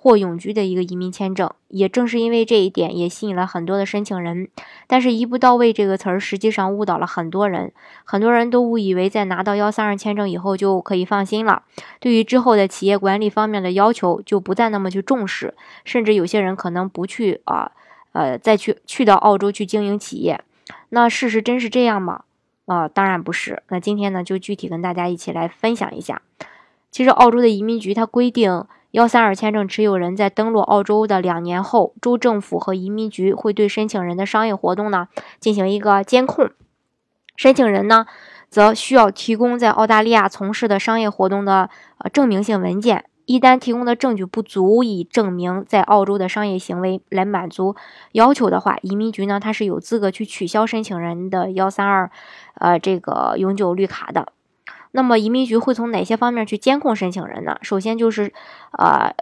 或永居的一个移民签证，也正是因为这一点，也吸引了很多的申请人。但是，一步到位这个词儿，实际上误导了很多人。很多人都误以为在拿到幺三二签证以后就可以放心了，对于之后的企业管理方面的要求就不再那么去重视，甚至有些人可能不去啊，呃，再去去到澳洲去经营企业。那事实真是这样吗？啊，当然不是。那今天呢，就具体跟大家一起来分享一下。其实，澳洲的移民局它规定。幺三二签证持有人在登陆澳洲的两年后，州政府和移民局会对申请人的商业活动呢进行一个监控。申请人呢，则需要提供在澳大利亚从事的商业活动的呃证明性文件。一旦提供的证据不足以证明在澳洲的商业行为来满足要求的话，移民局呢，它是有资格去取消申请人的幺三二呃这个永久绿卡的。那么移民局会从哪些方面去监控申请人呢？首先就是，呃，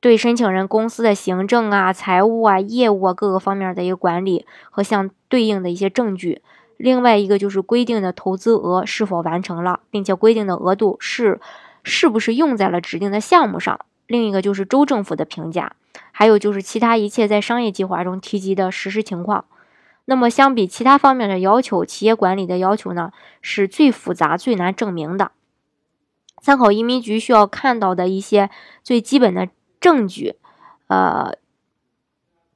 对申请人公司的行政啊、财务啊、业务啊各个方面的一个管理和相对应的一些证据。另外一个就是规定的投资额是否完成了，并且规定的额度是是不是用在了指定的项目上。另一个就是州政府的评价，还有就是其他一切在商业计划中提及的实施情况。那么，相比其他方面的要求，企业管理的要求呢，是最复杂、最难证明的。参考移民局需要看到的一些最基本的证据，呃，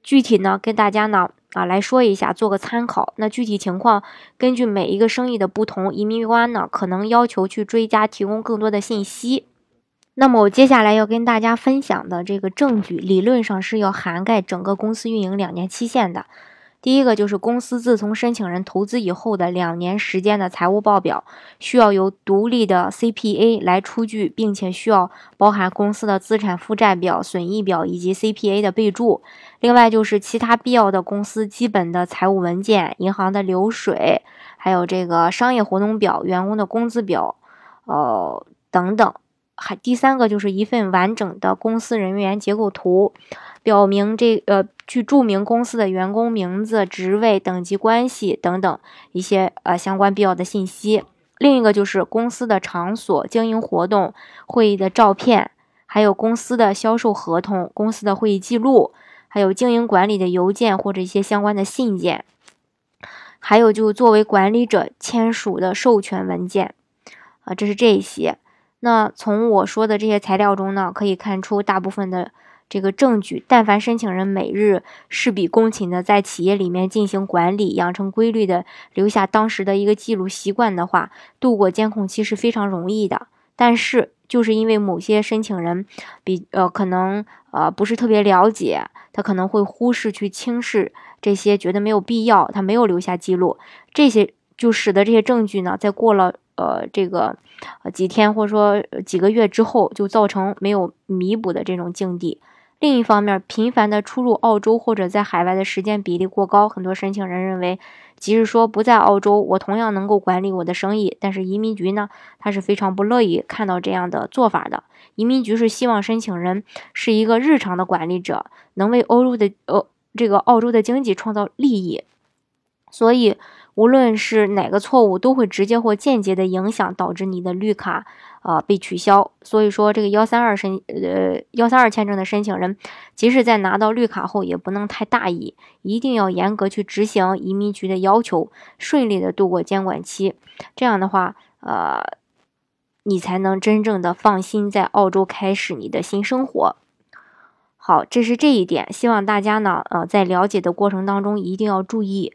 具体呢，跟大家呢啊来说一下，做个参考。那具体情况，根据每一个生意的不同，移民官呢可能要求去追加提供更多的信息。那么，我接下来要跟大家分享的这个证据，理论上是要涵盖整个公司运营两年期限的。第一个就是公司自从申请人投资以后的两年时间的财务报表，需要由独立的 CPA 来出具，并且需要包含公司的资产负债表、损益表以及 CPA 的备注。另外就是其他必要的公司基本的财务文件、银行的流水，还有这个商业活动表、员工的工资表，呃等等。还第三个就是一份完整的公司人员结构图。表明这呃，去注明公司的员工名字、职位、等级关系等等一些呃相关必要的信息。另一个就是公司的场所、经营活动、会议的照片，还有公司的销售合同、公司的会议记录，还有经营管理的邮件或者一些相关的信件，还有就作为管理者签署的授权文件啊，这是这一些。那从我说的这些材料中呢，可以看出大部分的。这个证据，但凡申请人每日事必躬勤的在企业里面进行管理，养成规律的留下当时的一个记录习惯的话，度过监控期是非常容易的。但是，就是因为某些申请人比呃可能呃不是特别了解，他可能会忽视去轻视这些，觉得没有必要，他没有留下记录，这些就使得这些证据呢，在过了呃这个呃几天或者说几个月之后，就造成没有弥补的这种境地。另一方面，频繁的出入澳洲或者在海外的时间比例过高，很多申请人认为，即使说不在澳洲，我同样能够管理我的生意。但是移民局呢，他是非常不乐意看到这样的做法的。移民局是希望申请人是一个日常的管理者，能为欧洲的呃这个澳洲的经济创造利益。所以，无论是哪个错误，都会直接或间接的影响，导致你的绿卡。啊，被取消。所以说，这个幺三二申呃幺三二签证的申请人，即使在拿到绿卡后，也不能太大意，一定要严格去执行移民局的要求，顺利的度过监管期。这样的话，呃，你才能真正的放心在澳洲开始你的新生活。好，这是这一点，希望大家呢，呃，在了解的过程当中一定要注意。